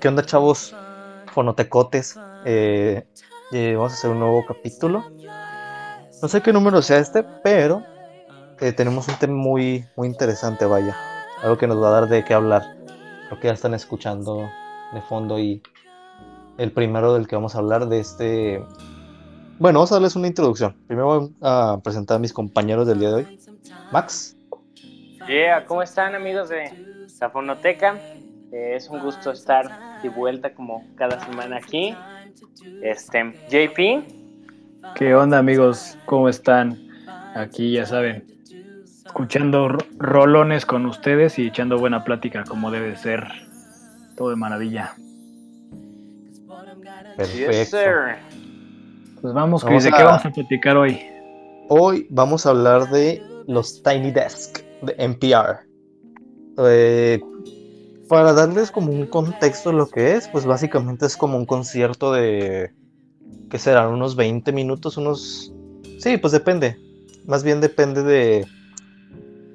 ¿Qué onda, chavos? Fonotecotes. Eh, eh, vamos a hacer un nuevo capítulo. No sé qué número sea este, pero eh, tenemos un tema muy, muy interesante, vaya. Algo que nos va a dar de qué hablar. Creo que ya están escuchando de fondo y el primero del que vamos a hablar de este... Bueno, vamos a darles una introducción. Primero voy a presentar a mis compañeros del día de hoy. Max. Yeah, ¿cómo están amigos de la Fonoteca? Es un gusto estar de vuelta como cada semana aquí. Este, JP. ¿Qué onda amigos? ¿Cómo están? Aquí ya saben, escuchando ro- rolones con ustedes y echando buena plática como debe ser. Todo de maravilla. Perfecto. Yes, sir. Pues vamos, Vamos Chris, ¿de a- qué vamos a platicar hoy? Hoy vamos a hablar de los Tiny Desk de NPR. Eh, para darles como un contexto de lo que es, pues básicamente es como un concierto de, ¿qué serán? Unos 20 minutos, unos... Sí, pues depende. Más bien depende de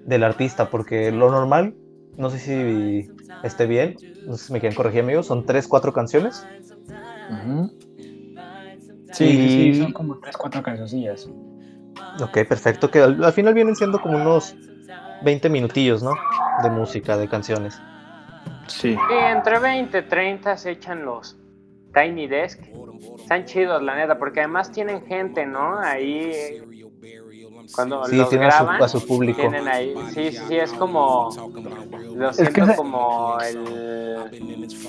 del artista, porque lo normal, no sé si esté bien, no sé si me quieren corregir amigos, son 3, 4 canciones. Sí, Y- sí, son como tres, cuatro cancioncillas. Ok, perfecto, que al, al final vienen siendo como unos 20 minutillos, ¿no? De música, de canciones. Sí. Sí, entre 20 y 30 se echan los Tiny Desk. Están chidos, la neta, porque además tienen gente, ¿no? Ahí cuando Sí, los tienen a su- graban, a su público. tienen ahí, sí, sí, sí, es como lo Es que siento como el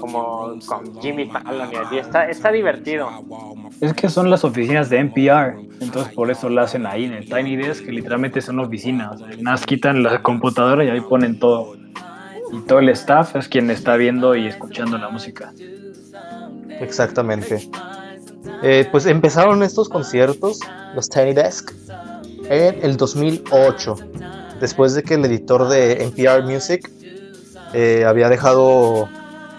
como con Jimmy Fallon y así, está, está divertido. Es que son las oficinas de NPR, entonces por eso lo hacen ahí en el Tiny Desk, que literalmente son oficinas. O sea, nada más quitan la computadora y ahí ponen todo. Y todo el staff es quien está viendo y escuchando la música. Exactamente. Eh, pues empezaron estos conciertos, los Tiny Desk, en el 2008, después de que el editor de NPR Music eh, había dejado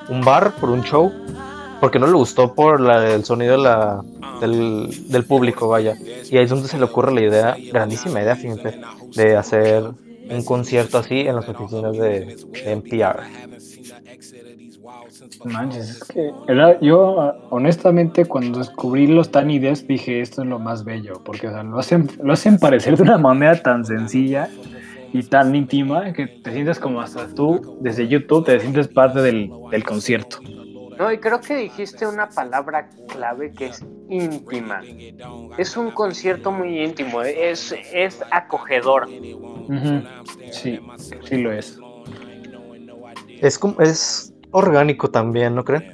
un bar por un show, porque no le gustó por la- el sonido del, del público, vaya. Y ahí es donde se le ocurre la idea, grandísima idea, fíjense, de hacer un concierto así en las oficinas de, de NPR. Manches, es que era- yo honestamente cuando descubrí los Tiny Desk dije esto es lo más bello, porque o sea, lo, hacen, lo hacen parecer de una manera tan sencilla y tan íntima que te sientes como hasta tú desde YouTube te sientes parte del, del concierto. No, y creo que dijiste una palabra clave que es íntima. Es un concierto muy íntimo, es, es acogedor. Sí, sí lo es. Es, como- es orgánico también, ¿no creen?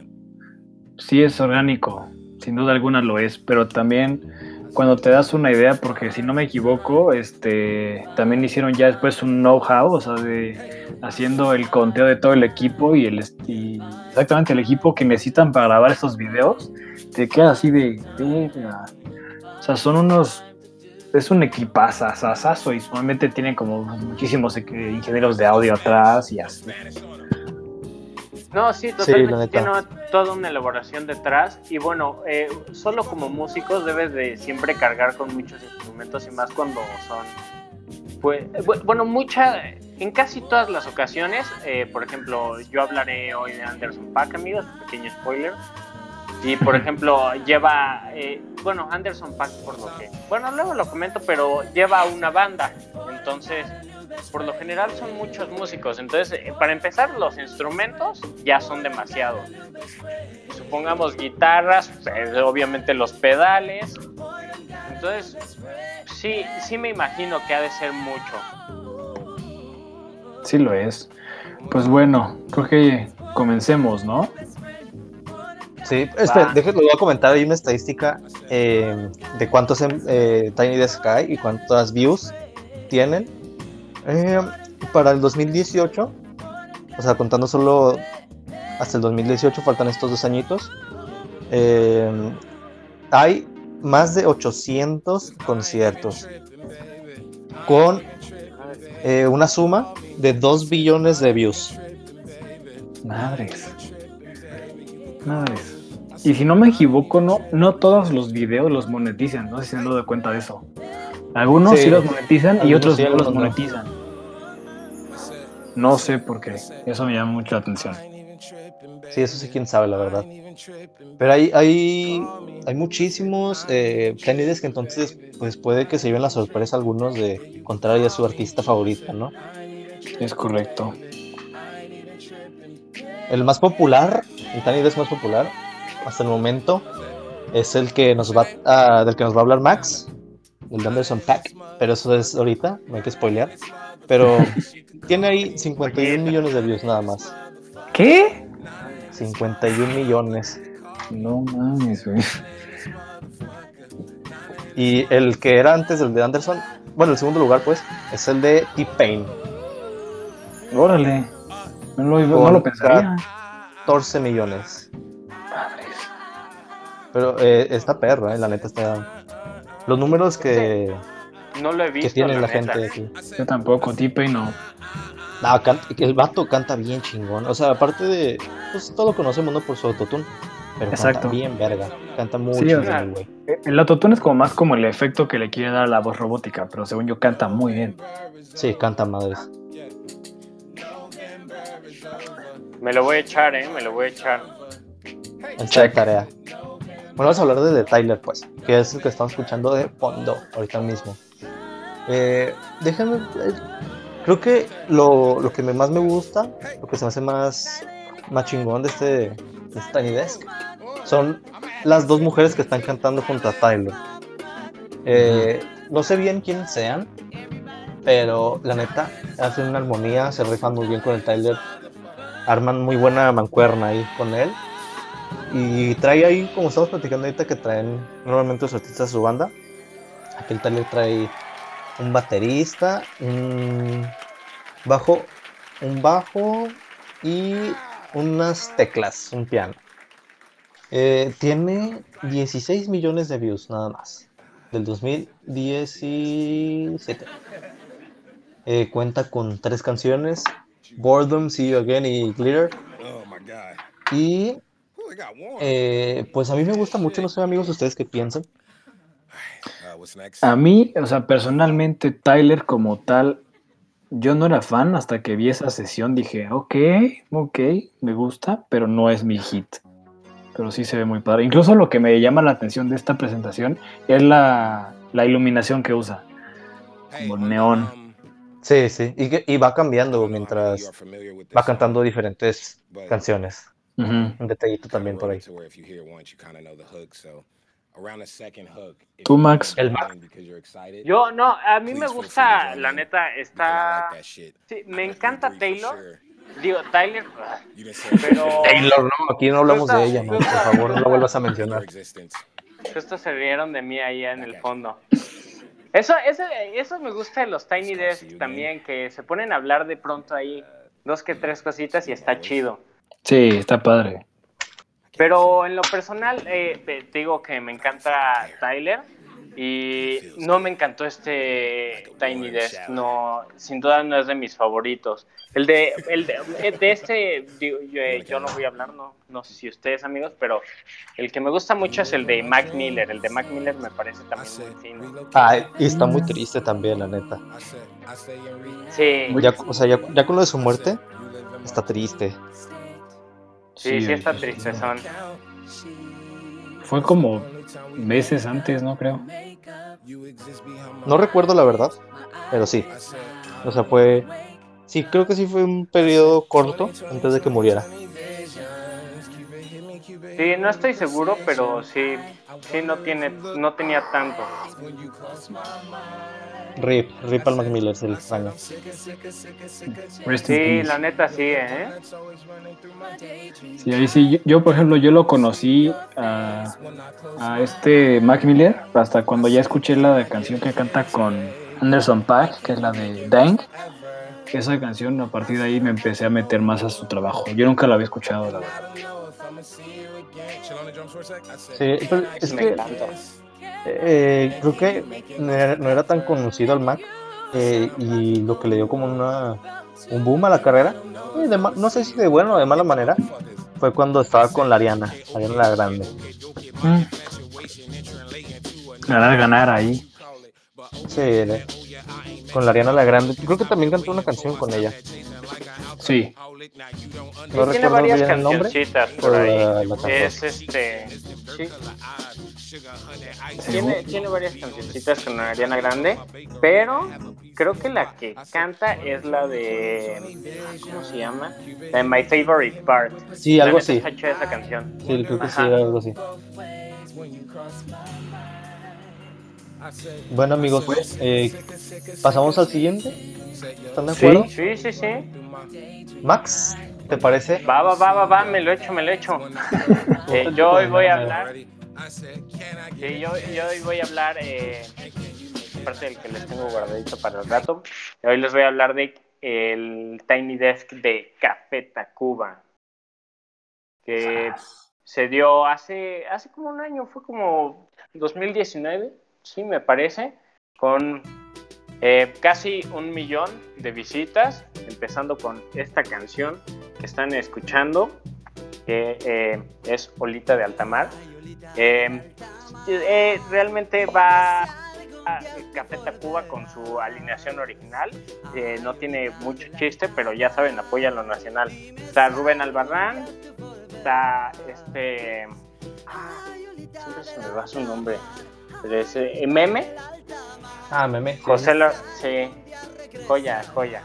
Sí es orgánico, sin duda alguna lo es, pero también cuando te das una idea, porque si no me equivoco, este también hicieron ya después un know-how, o sea, de haciendo el conteo de todo el equipo y el y exactamente el equipo que necesitan para grabar estos videos, te queda así de verga. O sea, son unos es un equipazazazazo y solamente tienen como muchísimos eh, ingenieros de audio atrás y así. No, sí, totalmente neta. tiene toda una elaboración detrás. Y bueno, eh, solo como músicos debes de siempre cargar con muchos instrumentos y más cuando son. Pues, bu- bueno, mucha, en casi todas las ocasiones, eh, por ejemplo, yo hablaré hoy de Anderson Paak, amigos, pequeño spoiler. Y por ejemplo, lleva, eh, bueno, Anderson Paak por lo que, bueno, luego lo comento, pero lleva una banda. Entonces, por lo general son muchos músicos. Entonces, eh, para empezar, los instrumentos ya son demasiados. Supongamos guitarras, pues, obviamente los pedales. Entonces, sí, sí me imagino que ha de ser mucho. Sí lo es. Pues bueno, creo que comencemos, ¿no? Sí, espera, déjenme, voy a comentar ahí una estadística eh, de cuántos em- eh, Tiny Desk hay y cuántas views tienen. Eh, para el 2018, o sea, contando solo hasta el 2018, faltan estos dos añitos, eh, hay más de 800 conciertos con eh, una suma de 2 billones de views. Madres. Madres. Y si no me equivoco, no, no todos los videos los monetizan. No sé si se han dado cuenta de eso. Algunos sí, Sí, los monetizan y otros sí, no los monetizan. No sé por qué. Eso me llama mucho la atención. Sí, eso sí, quién sabe, la verdad. Pero hay, hay, hay muchísimos eh, que entonces, pues puede que se lleven la sorpresa algunos de encontrar ya su artista favorita, ¿no? Es correcto. El más popular, el Desk más popular, hasta el momento, es el que nos va a, del que nos va a hablar Max, el Anderson Pack, pero eso es ahorita, no hay que spoilear. Pero tiene ahí 51 millones de views nada más. ¿Qué? 51 millones. No mames, güey. Y el que era antes del de Anderson, bueno, el segundo lugar, pues, es el de T-Pain. Órale. No lo, no lo pensaría. 14 millones. Madres. Pero eh, esta perra, eh, la neta está. Los números que, No lo he que visto. tiene la neta. gente aquí. Yo tampoco, T-Pain no. No, el vato canta bien chingón. O sea, aparte de. Pues todo lo conocemos, ¿no? Por su autotune. Pero Exacto. canta bien verga. Canta muy Sí, o chingón, sea, güey. El autotune es como más como el efecto que le quiere dar a la voz robótica, pero según yo canta muy bien. Sí, canta madres. Me lo voy a echar, ¿eh? Me lo voy a echar. Esta Check. tarea. Bueno, vamos a hablar de Tyler, pues, que es el que estamos escuchando de fondo ahorita mismo. Eh, déjame. eh, creo que lo, lo que más me gusta, lo que se me hace más, más chingón de este, de este Tiny Desk, son las dos mujeres que están cantando junto a Tyler. Eh, No sé bien quiénes sean, pero la neta, hacen una armonía, se rifan muy bien con el Tyler, arman muy buena mancuerna ahí con él. Y trae ahí, como estamos platicando ahorita, que traen normalmente los artistas de su banda. Aquí el Tyler trae un baterista, un bajo, un bajo y unas teclas, un piano. Eh, tiene 16 millones de views nada más, del 2017. Eh, cuenta con tres canciones, Boredom, See You Again y Glitter. Oh my god. Y Eh, pues a mí me gusta mucho, no sé amigos, ustedes qué piensan. A mí, o sea, personalmente, Tyler como tal, yo no era fan hasta que vi esa sesión. Dije, ok, ok, me gusta, pero no es mi hit. Pero sí se ve muy padre. Incluso lo que me llama la atención de esta presentación es la, la iluminación que usa. Como neón. um, Sí, sí, y, que- y va cambiando mientras va cantando diferentes but Ujú. Un detallito también por ahí. it to where if you hear it once, you kinda know the hook. So, around the second hook, if Tú, Max. El Max. because you're excited, Yo, no, a mí me gusta, la neta, está... Sí, me encanta Taylor. Digo, Tyler, pero Taylor, no, aquí no hablamos de ella, no, por favor, no la vuelvas a mencionar. justo se rieron de mí ahí en el fondo. Eso, eso, eso me gusta de los Tiny Desks también, que se ponen a hablar de pronto ahí dos que tres cositas y está chido. Sí, está padre. Pero en lo personal, eh, te digo que me encanta Tyler y no me encantó este Tiny Desk. No, sin duda no es de mis favoritos. El de, el de, eh, de este, digo, yo, eh, yo no voy a hablar, no, no sé si ustedes amigos, pero el que me gusta mucho es el de Mac Miller. El de Mac Miller me parece también muy fino. Ah, y está muy triste también, la neta. Sí, Ya, o sea, ya, ya con lo de su muerte, está triste. Sí, sí está sí, triste, sí. son. Fue como meses antes, ¿no? Creo. No recuerdo la verdad, pero sí. O sea, fue. Sí, creo que sí fue un periodo corto antes de que muriera. Sí, no estoy seguro, pero sí, sí no tiene, no tenía tanto. Rip, Rip al Mac Miller. Rest in Sí, la neta sí, ¿eh? Sí, ahí sí. Yo, yo, por ejemplo, yo lo conocí a, a este Mac Miller hasta cuando ya escuché la canción que canta con Anderson Paak, que es la de Dang. Esa canción, a partir de ahí me empecé a meter más a su trabajo. Yo nunca la había escuchado, la verdad. Sí, pero es Me que encanta. Eh, creo que no era, no era tan conocido al Mac eh, y lo que le dio como una, un boom a la carrera, eh, de no sé si de buena o de mala manera, fue cuando estaba con la Ariana, Ariana la Grande. Mm. Ganar, ganar ahí. Sí, con la Ariana la Grande. Creo que también cantó una canción con ella. Sí. No tiene recuerdo varias bien el nombre, cancioncitas por ahí. la- la cantó. es este. Sí, tiene, tiene varias cancioncitas con Ariana Grande, pero creo que la que canta es la de. ¿Cómo se llama? La de My Favorite Part. Sí, algo así. chida esa canción. Sí, creo que sí, algo así. Bueno amigos, eh, pasamos al siguiente. ¿Están de acuerdo? Sí, sí, sí. Max, ¿te parece? Va, va, va, va, va, me lo echo, me lo echo. Eh, yo hoy voy a hablar. Sí, yo, yo hoy voy a hablar, eh, parte del que les tengo guardadito para el rato. Hoy les voy a hablar de el Tiny Desk de Café Tacuba. Que se dio hace, hace como un año, fue como 2019, sí, me parece, con eh, casi un millón de visitas, empezando con esta canción que están escuchando, que eh, es Olita de Altamar. Eh, eh, realmente va a Café Tacuba con su alineación original. Eh, no tiene mucho chiste, pero ya saben, apoya lo nacional. Está Rubén Albarrán, está este. ah, Siempre se me va su nombre. Pero es eh, Meme, Ah, meme. sí. José Lo, sí, joya, joya.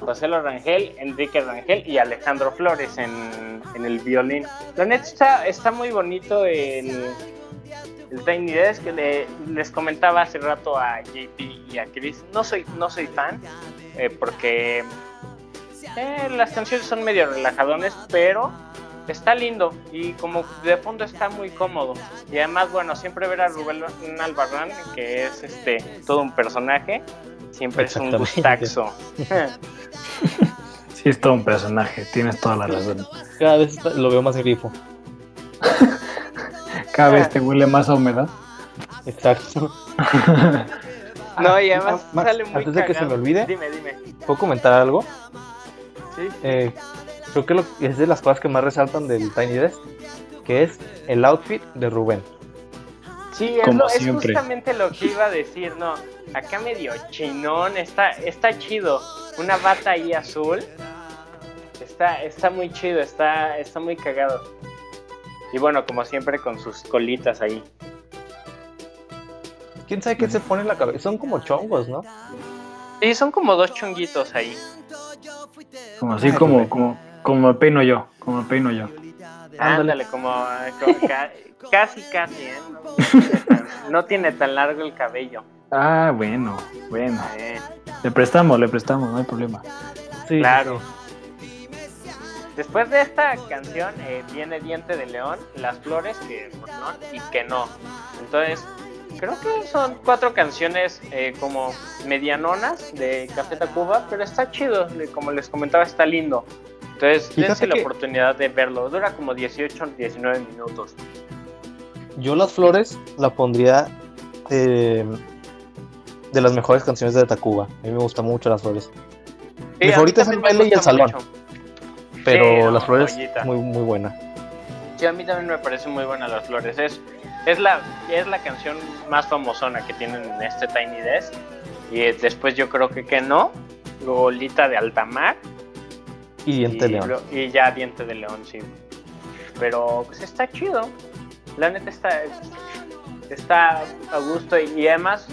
José Lo Rangel, Enrique Rangel y Alejandro Flores en, el violín. La neta está, está muy bonito el, el Tiny que le- les comentaba hace rato a JP y a Chris. No soy, no soy fan eh, porque eh, las canciones son medio relajadones, pero está lindo y como de fondo está muy cómodo. Y además, bueno, siempre ver a Rubén Albarrán, que es este todo un personaje, siempre es un gustaxo. Sí, es todo un personaje, tienes toda la razón. Cada vez lo veo más grifo. Cada vez te huele más a humedad. Exacto. no, y además Ah, Max, sale muy antes de que se me olvide. Dime, dime. ¿Puedo comentar algo? Sí. Eh, creo que lo- es de las cosas que más resaltan del Tiny Desk, que es el outfit de Rubén. Sí, es, Como lo- es justamente lo que iba a decir, no. Acá medio chinón, está, está chido. Una bata ahí azul. Está, está muy chido, está, está muy cagado. Y bueno, como siempre, con sus colitas ahí. ¿Quién sabe qué se pone en la cabeza? Son como chongos, ¿no? Sí, son como dos chonguitos ahí. Como así como, como, como me peino yo, como me peino yo. Ándale, como, como ca- casi, casi, ¿eh? No tiene, tan, no tiene tan largo el cabello. Ah, bueno, bueno. Eh, Le prestamos, le prestamos, no hay problema. Sí, claro. Después de esta canción eh, viene Diente de León, Las Flores, que pues, no, y que no. Entonces, creo que son cuatro canciones eh, como medianonas de Café Tacuba, pero está chido, le- como les comentaba, está lindo. Entonces, Fíjate dense la que- oportunidad de verlo. Dura como 18 19 minutos. Yo las flores la pondría eh, de las mejores canciones de Tacuba. A mí me gustan mucho las flores. Sí, Mi favorita es el baile y el salón. mucho. Pero Sí, no, las flores joyita. muy muy buena. Sí, a mí también me parece muy buena Las Flores. Es, es, la, es la canción más famosona que tienen en este Tiny Desk. Y después yo creo que que no. Luego Lita de Altamar. Y Diente y, León. lo- y ya Diente de León, sí. Pero pues está chido. La neta está, está a gusto y, y además,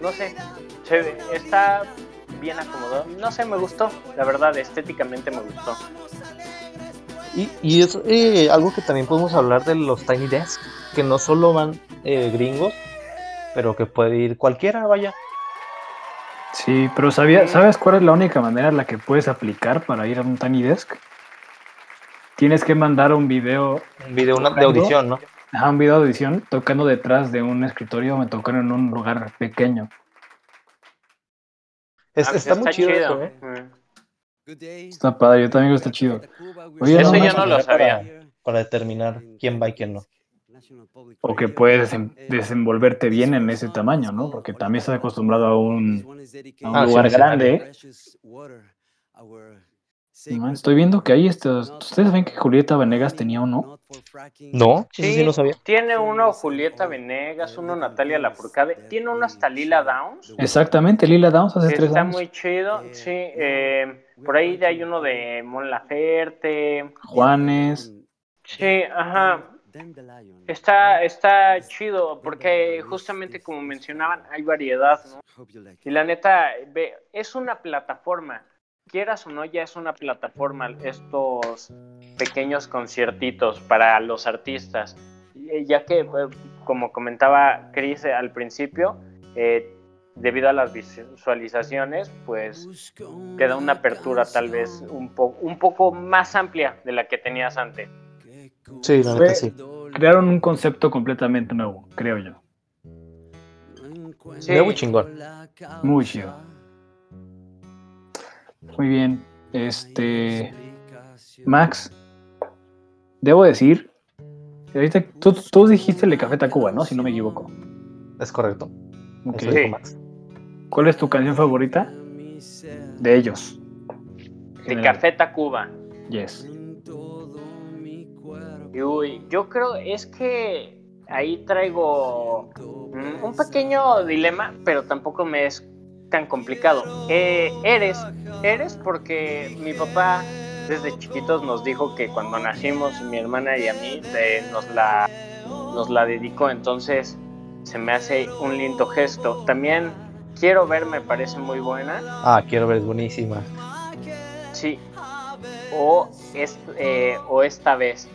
no sé, se ve- está bien acomodado. No sé, me gustó. La verdad, estéticamente me gustó. Y, y es eh, algo que también podemos hablar de los Tiny Desk, que no solo van eh, gringos, pero que puede ir cualquiera, vaya. Sí, pero sabía, ¿sabes cuál es la única manera en la que puedes aplicar para ir a un Tiny Desk? Tienes que mandar un video, Un video una- de audición, ¿no? Ajá, un video de edición tocando detrás de un escritorio, me tocaron en un lugar pequeño. Es- Ah, está muy chido, eso, ¿eh? Mm. Está padre, yo también está chido. Oye, Eso no yo no lo sabía. Para determinar quién va y quién no. O que puedes desem- desenvolverte bien en ese tamaño, ¿no? Porque también estás acostumbrado a un, a un Ah, lugar sí. grande. No, Estoy viendo que hay estos. ¿Ustedes ven que Julieta Venegas tenía uno? No, eso sí no sabía. Tiene uno Julieta Venegas, uno Natalia Lafourcade, tiene uno hasta Lila Downs. Exactamente, Lila Downs hace tres está años. muy chido, sí. eh, por ahí hay uno de Mon Laferte. Juanes. Sí, ajá. Está, está chido porque justamente como mencionaban, hay variedad, ¿no? Y la neta, ve, es una plataforma. Quieras o no, ya es una plataforma estos pequeños conciertitos para los artistas. Eh, Ya que, eh, como comentaba Chris eh, al principio, eh, debido a las visualizaciones, pues te da una apertura tal vez un, po un poco más amplia de la que tenías antes. Sí, la neta sí. Crearon un concepto completamente nuevo, creo yo. Sí. Muy chingón. Muy chido. Muy bien. Este. Max, debo decir. Ahorita tú, tú dijiste el de Café Tacuba, ¿no? Si no me equivoco. Es correcto. Ok. Eso dijo Max. ¿Cuál es tu canción favorita? De ellos. De General. Café Tacuba. Yes. Y Uy, yo creo es que ahí traigo un pequeño dilema, pero tampoco me es tan complicado. Eh, eres, eres porque mi papá desde chiquitos nos dijo que cuando nacimos, mi hermana y a mí, eh, nos, la, nos la dedicó, entonces se me hace un lindo gesto. También quiero ver, me parece muy buena. Ah, quiero ver, es buenísima. Sí. O, es, eh, o esta vez.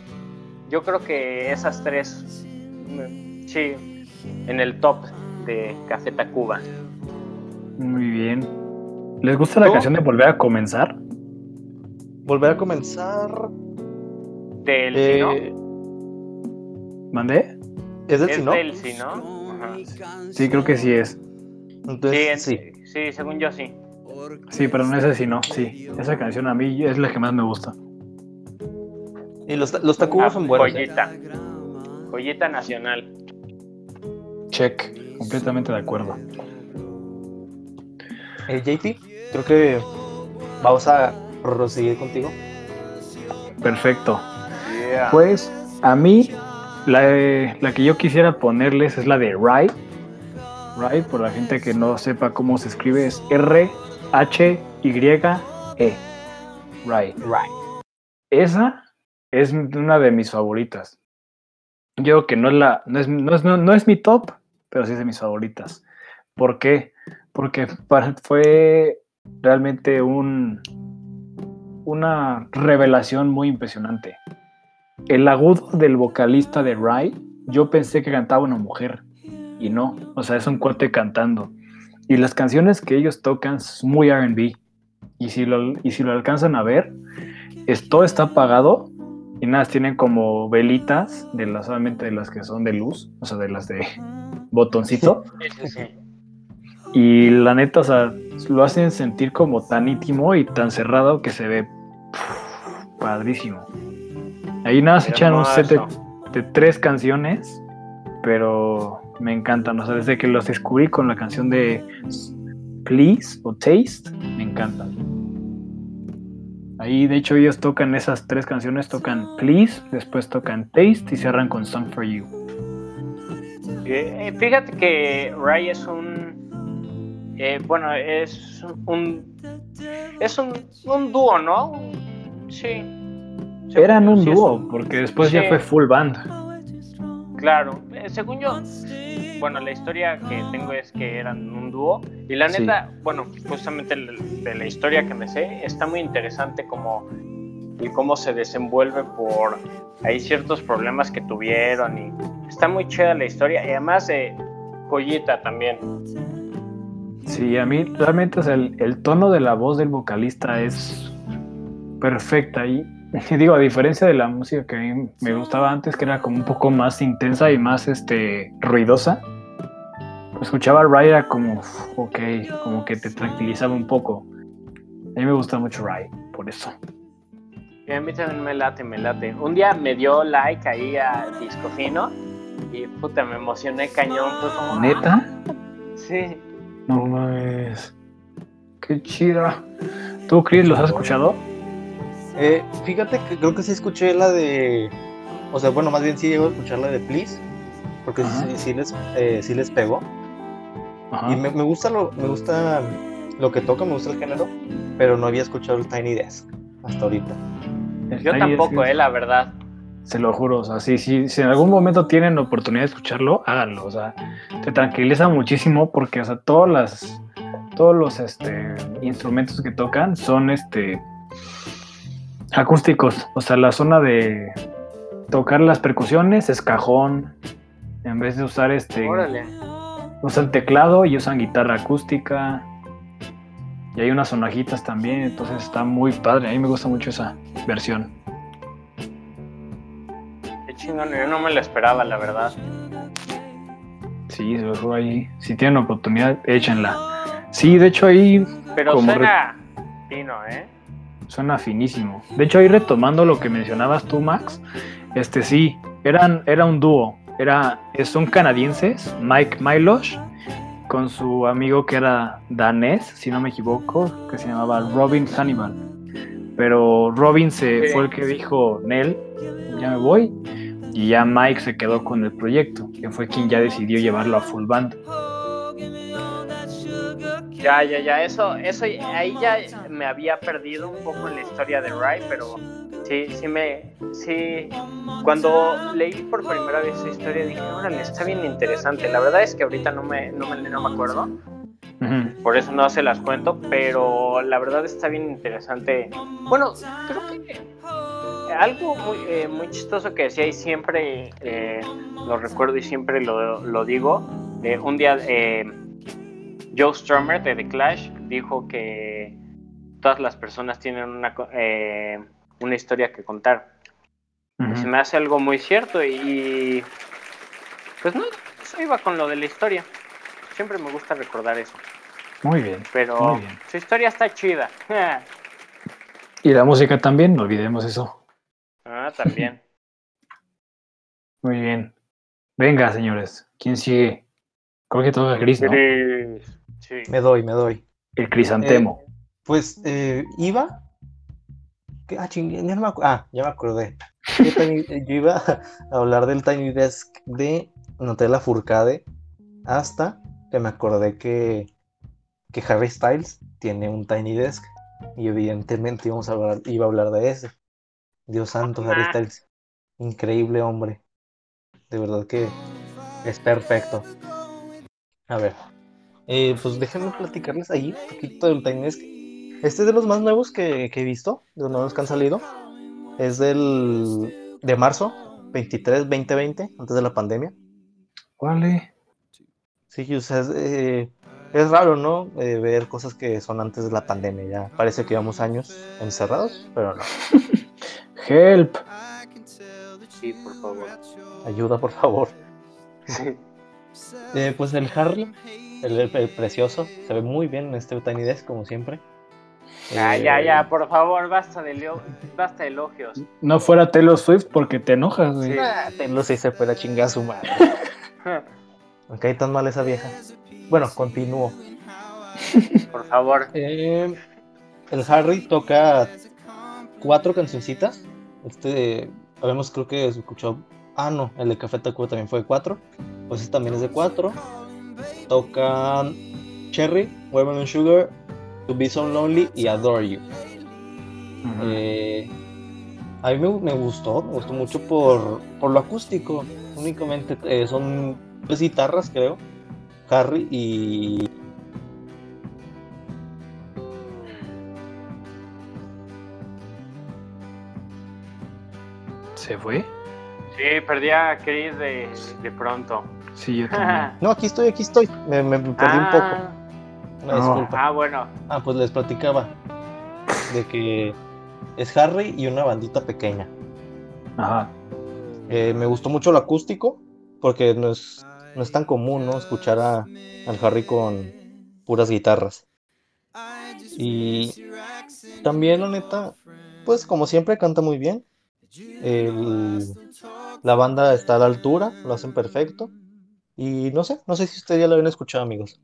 Yo creo que esas tres, mm, sí, en el top de Café Tacuba. Muy bien. ¿Les gusta la ¿Tú? canción de Volver a Comenzar? Volver a comenzar. Del eh, Sino. ¿Mandé? ¿Es del Es Sino? del Sino. Ajá. Sí, creo que sí es. Sí, sí. sí, según yo sí. Sí, pero no es ese sí, no. Sí. Esa canción a mí es la que más me gusta. Y los, los Tacubos Ah, son buenos. ¿eh? Joyita. Joyita nacional. Check. Completamente de acuerdo. Eh, JP, creo que vamos a proseguir contigo. Perfecto. Yeah. Pues a mí, la, la que yo quisiera ponerles es la de Rai. Rai, por la gente que no sepa cómo se escribe, es R-H-Y-E. Rai. Right. Esa es una de mis favoritas. Yo que no es la, no es, no es, no- no es mi top, pero sí es de mis favoritas. ¿Por qué? Porque fue realmente un, una revelación muy impresionante. El agudo del vocalista de Rai, yo pensé que cantaba una mujer y no, o sea, es un cuate cantando. Y las canciones que ellos tocan es muy RB. Y si lo, y si lo alcanzan a ver, es, todo está apagado y nada, tienen como velitas de las solamente de las que son de luz, o sea, de las de botoncito. Sí, sí, sí. Y la neta, o sea, lo hacen sentir como tan íntimo y tan cerrado que se ve pff, padrísimo. Ahí nada, se echan un set de tres canciones, pero me encantan. O sea, desde que los descubrí con la canción de Please o Taste, me encantan. Ahí, de hecho, ellos tocan esas tres canciones, tocan Please, después tocan Taste y cierran con Song for You. Eh, fíjate que Ray es un. Eh, bueno, es un. Es un, un dúo, ¿no? Sí. Eran un Sí, dúo, porque después ya fue full band. Claro, eh, según yo, bueno, la historia que tengo es que eran un dúo y la Sí. neta, bueno, justamente de la historia que me sé, está muy interesante como y cómo se desenvuelve por hay ciertos problemas que tuvieron y está muy chida la historia y además eh, joyita también. Sí, a mí realmente o sea, el, el tono de la voz del vocalista es perfecta y digo, a diferencia de la música que a mí me gustaba antes, que era como un poco más intensa y más este ruidosa, escuchaba a Rai era como, ok, como que te tranquilizaba un poco. A mí me gusta mucho Rai, por eso. Y a mí también me late, me late. Un día me dio like ahí a Disco Fino y puta, me emocioné cañón. Fue como, ¿Neta? Sí. No mames. Qué chida. ¿Tú, Chris, los has escuchado? Eh, fíjate que creo que sí escuché la de. O sea, bueno, más bien sí llego a escuchar la de Please. Porque sí, sí les, eh, sí les pegó. Ajá. Y me, me gusta lo, me gusta lo que toca, me gusta el género. Pero no había escuchado el Tiny Desk hasta ahorita. Yo tampoco, eh, la verdad. Se lo juro, o sea, sí, sí, si en algún momento tienen oportunidad de escucharlo, háganlo, o sea, te tranquiliza muchísimo porque, o sea, todas las, todos los, este, instrumentos que tocan son, este, acústicos, o sea, la zona de tocar las percusiones es cajón, en vez de usar, este, Órale. usan teclado y usan guitarra acústica, y hay unas sonajitas también, entonces está muy padre, a mí me gusta mucho esa versión. Qué chingón, yo no me lo esperaba, la verdad. Sí, se ahí. Si tienen oportunidad, échenla. Sí, de hecho ahí Pero suena fino, ¿eh? suena finísimo. De hecho ahí retomando lo que mencionabas tú, Max, este sí, eran, era un dúo. Era, son canadienses, Mike Milosh, con su amigo que era danés, si no me equivoco, que se llamaba Robin Hannibal. Pero Robin se Sí. fue el que dijo, Nel, ya me voy. Y ya Mike se quedó con el proyecto, que fue quien ya decidió llevarlo a full band. Ya, ya, ya, eso, eso, ahí ya me había perdido un poco en la historia de Ray, pero sí, sí me, sí, cuando leí por primera vez su historia dije, órale, está bien interesante. La verdad es que ahorita no me, no me, no me acuerdo, por eso no se las cuento, pero la verdad está bien interesante. Bueno, creo que algo muy, eh, muy chistoso que decía y siempre eh, lo recuerdo y siempre lo, lo digo, eh, un día eh, Joe Strummer de The Clash dijo que todas las personas tienen una, eh, una historia que contar. Ujú. Se me hace algo muy cierto y, y, pues no, eso iba con lo de la historia. Siempre me gusta recordar eso. Muy bien. Pero Muy bien. su historia está chida. Y la música también, no olvidemos eso. Ah, también. Muy bien. Venga, señores. ¿Quién sigue? Creo que toca Chris, ¿no? Gris. Sí. Me doy, me doy. El crisantemo. Pues eh, iba. ¿Qué? Ah, ching, ya no me ah, ya me acordé. Yo, eh, yo iba a hablar del Tiny Desk de Nutella Furcade hasta que me acordé que, que Harry Styles tiene un Tiny Desk y evidentemente íbamos a hablar, iba a hablar de ese. Dios santo, Harry. Styles. Increíble hombre. De verdad que es perfecto. A ver. Eh, pues déjenme platicarles ahí un poquito del Tiny Desk. Este es de los más nuevos que, que he visto, de los nuevos que han salido. Es del de marzo 23, 2020, antes de la pandemia. Vale. Sí, o sea, es, eh, es raro, ¿no? Eh, ver cosas que son antes de la pandemia. Ya parece que llevamos años encerrados, pero no. Help. Sí, por favor. Ayuda, por favor. Eh, pues el Harry, el, el precioso, se ve muy bien en este Tiny Desk, como siempre. Ya, Eh, ya, ya, por favor, basta de, leo- basta de elogios. No fuera Taylor Swift porque te enojas, güey. Sí. Ah, Taylor sí se puede chingar a su madre. Cae tan mal esa vieja. Bueno, continúo. Por favor. Eh, el Harry toca cuatro cancioncitas. Este, habíamos creo que escuchó. Ah, no, el de Café Tacuba también fue de cuatro. Pues este también es de cuatro. Tocan Cherry, Watermelon Sugar, To Be So Lonely y Adore You. Eh, a mí me, me gustó, me gustó mucho por, por lo acústico. Únicamente eh, son tres guitarras, creo. Harry y. ¿Se fue? Sí, perdí a Chris de, de pronto. Sí, yo también. No, aquí estoy, aquí estoy. Me, me perdí un poco. Una No. disculpa. Ah, bueno. Ah, pues les platicaba de que es Harry y una bandita pequeña. Ajá. Eh, me gustó mucho lo acústico porque no es, no es tan común, ¿no? Escuchar a, al Harry con puras guitarras. Y también, la neta, pues como siempre canta muy bien. El- la banda está a la altura, lo hacen perfecto. Y no sé, no sé si ustedes ya lo habían escuchado, amigos.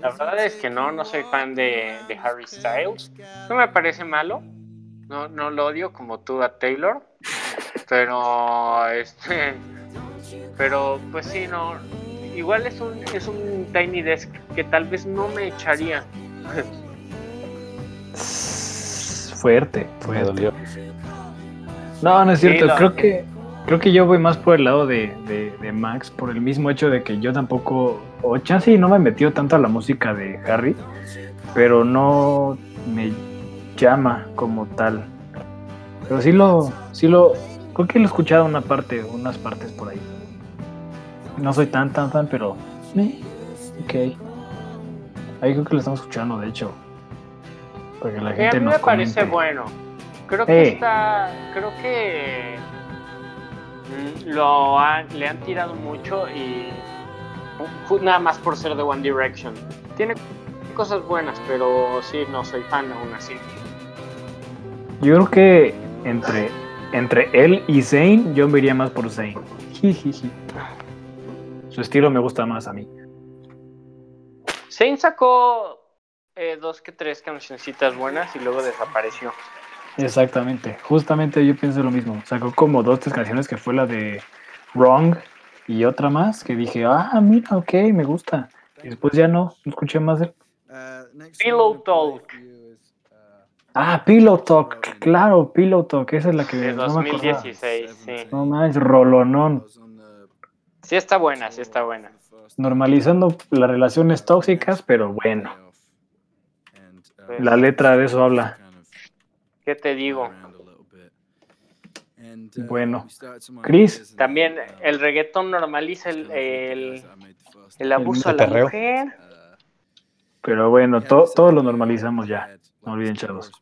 La verdad es que no, no soy fan de, de Harry Styles. No me parece malo, No, no lo odio como tú a Taylor, pero este, pero pues sí, no, igual es un es un Tiny Desk que tal vez no me echaría. Fuerte, Me fuerte. dolió. No, no es cierto. Sí, lo- Creo que creo que yo voy más por el lado de, de- de Max, por el mismo hecho de que yo tampoco, o chance no me metió tanto a la música de Harry, pero no me llama como tal. Pero sí lo, sí lo, creo que lo he escuchado una parte, unas partes por ahí. No soy tan, tan, tan, pero, eh, ok. Ahí creo que lo estamos escuchando, de hecho. Para que la Eh, a gente mí nos me parece bueno. Creo que está, creo que lo han, le han tirado mucho y nada más por ser de One Direction. Tiene cosas buenas, pero sí, no soy fan aún así. Yo creo que entre, entre él y Zayn, yo me iría más por Zayn. Jijiji. Su estilo me gusta más a mí. Zayn sacó eh, dos que tres cancioncitas buenas y luego desapareció. Exactamente. Justamente yo pienso lo mismo. Sacó como dos, tres canciones que fue la de Wrong y otra más que dije, ah, mira, ok, me gusta. Y después ya no, no escuché más de él. Pillow Talk. Ah, Pillow Talk, claro, Pillow Talk, esa es la que De no me acordaba. 2016, sí. No manches, rolonón. Sí está buena, sí está buena. Normalizando las relaciones tóxicas, pero bueno. La letra de eso habla. ¿Qué te digo? Bueno. Chris. También el reggaetón normaliza el, el, el abuso a El la perreo. mujer. Pero bueno, to- todo lo normalizamos ya. No olviden, chavos.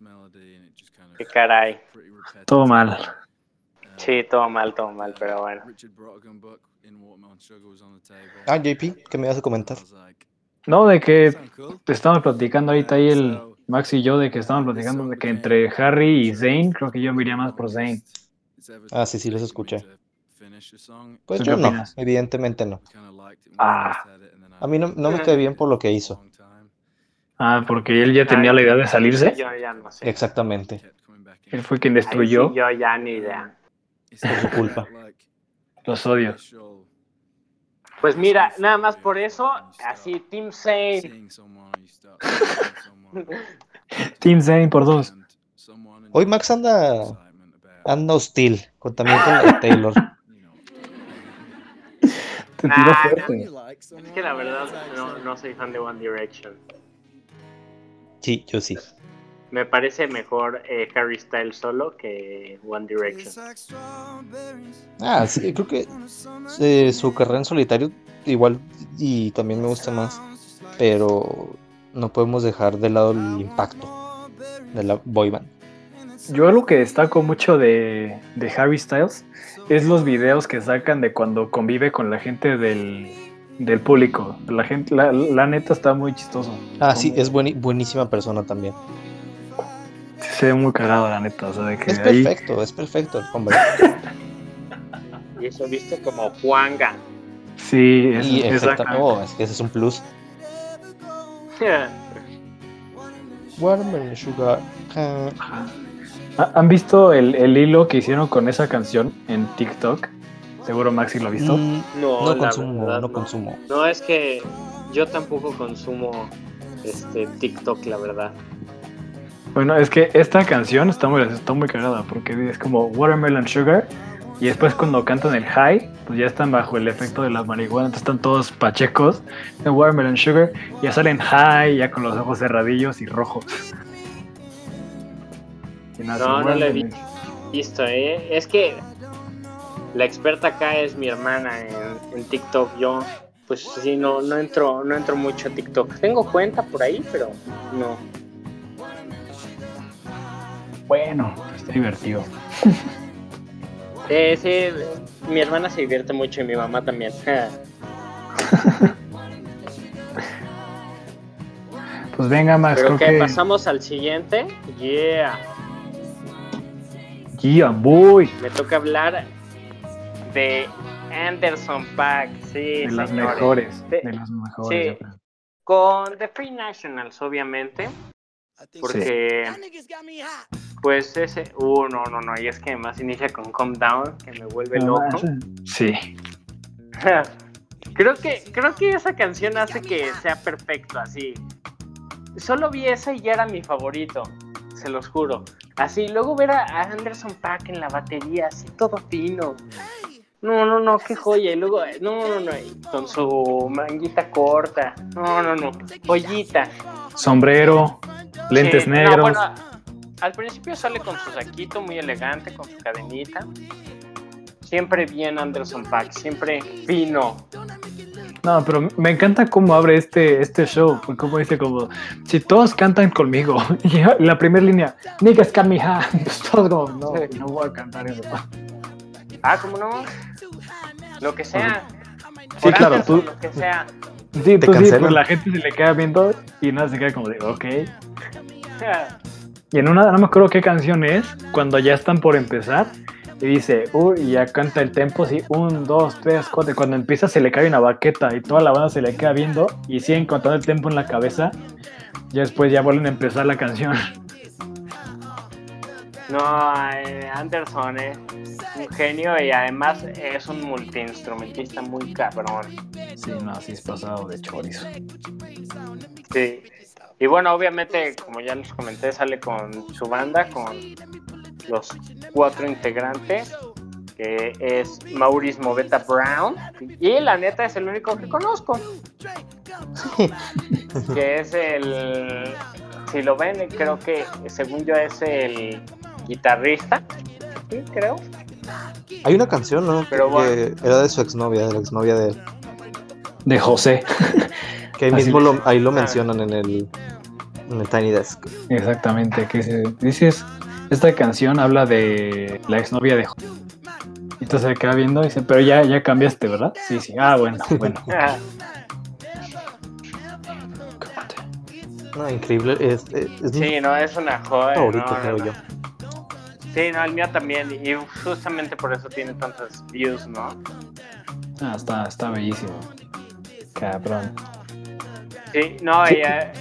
Qué caray. Todo mal. Sí, todo mal, todo mal, pero bueno. Ah, JP, ¿qué me vas a comentar? No, de que estamos platicando ahorita ahí el Max y yo, de que estamos platicando de que entre Harry y Zayn, creo que yo me iría más por Zayn. Ah, sí, sí, los escuché. Pues ¿Tú yo no, evidentemente no. Ah. A mí no, no me cae bien por lo que hizo. Ah, porque él ya tenía la idea de salirse. Yo ya no sé. Exactamente. Él fue quien destruyó. sí, yo ya ni idea. Por su culpa. Los odio. Pues mira, nada más por eso, así Team Zayn. Team Zayn por dos. Hoy Max anda, anda hostil, con, también con la Taylor. Te tiró Ah, fuerte. Es que la verdad no, no soy fan de One Direction. Sí, yo sí. Me parece mejor eh, Harry Styles solo que One Direction. Ah, sí, creo que eh, su carrera en solitario igual y también me gusta más, pero no podemos dejar de lado el impacto de la boy band. Yo algo que destaco mucho de, de Harry Styles es los videos que sacan de cuando convive con la gente del, del público. La gente, la, la neta está muy chistoso. Ah, sí, es bueni- buenísima persona también. Se ve muy cagado, la neta. O sea, de que Es ahí. perfecto, es perfecto el hombre. Y eso visto como Juanga. Sí, es, Y es exacta- acá. oh, es que ese es un plus. Watermelon Sugar. ¿Ha- ¿Han visto el, el hilo que hicieron con esa canción en TikTok? Seguro Maxi lo ha visto. mm, No, no la consumo, verdad, no consumo. No, es que yo tampoco consumo este TikTok, la verdad. Bueno, es que esta canción está muy, está muy cagada porque es como Watermelon Sugar y después cuando cantan el high, pues ya están bajo el efecto de la marihuana, entonces están todos pachecos de Watermelon Sugar, ya salen high, ya con los ojos cerradillos y rojos. Y nada, No, no le vi. Watermelon- Listo, ¿eh? Es que la experta acá es mi hermana en, en TikTok. Yo, pues sí, no, no entro, no entro mucho a TikTok. Tengo cuenta por ahí, pero no. Bueno, está divertido. Eh, sí, mi hermana se divierte mucho y mi mamá también. Pues venga, Max, Pero creo que que... pasamos al siguiente. Yeah. Yeah, boy. Me toca hablar de Anderson Pack. Sí, De las mejores, De- de las mejores. sí. Con The Free Nationals, obviamente. Porque Pues ese, uh, no, no, no, y es que además inicia con Calm Down, que me vuelve No, loco. Sí. creo que, creo que esa canción hace que sea perfecto, así. Solo vi esa y ya era mi favorito, se los juro. Así, luego ver a Anderson Pack en la batería, así todo fino. No, no, no, qué joya. Y luego, no, no, no, con su manguita corta. No, no, no, joyita. Sombrero, lentes Sí, no, negros. bueno, al principio sale con su saquito muy elegante, con su cadenita. Siempre bien Anderson Pack, siempre fino. No, pero me encanta cómo abre este, este show. Como dice, como, si todos cantan conmigo. Y la primera línea, niggas can me ha. Pues todos como, no, Sí. no voy a cantar eso. Ah, ¿cómo no? Lo que sea. Sí, Por claro, Anderson, tú- Lo que sea. Sí, tú sí, pues la gente se le queda viendo y nada, se queda como de, ok. Y en una, no me acuerdo qué canción es, cuando ya están por empezar, y dice, uy, y ya canta el tempo, así, un, dos, tres, cuatro, y cuando empieza se le cae una baqueta y toda la banda se le queda viendo y siguen contando el tempo en la cabeza, y después ya vuelven a empezar la canción. No, eh, Anderson es un genio y además es un multiinstrumentista muy cabrón. Sí, no, así es pasado de chorizo. Sí. Y bueno, obviamente, como ya les comenté, sale con su banda, con los cuatro integrantes, que es Maurice Moveta Brown. Y la neta es el único que conozco. que es el... Si lo ven, creo que según yo es el guitarrista. Sí, creo. Hay una canción, ¿no? Pero que bueno. era de su exnovia, de la exnovia de. De José. Que ahí Así mismo lo, ahí lo Ah. mencionan en el, en el Tiny Desk. Exactamente, que se, dices, esta canción habla de la exnovia de. Y entonces se queda viendo y dice, pero ya, ya cambiaste, ¿verdad? Sí, sí. Ah, bueno, bueno. No, increíble. Es, es, es mi Sí, no, es una joya. favorito, no, no, creo no. yo. Sí, no, el mío también. Y justamente por eso tiene tantas views, ¿no? Ah, está, está bellísimo. Cabrón. Sí, no, y, eh,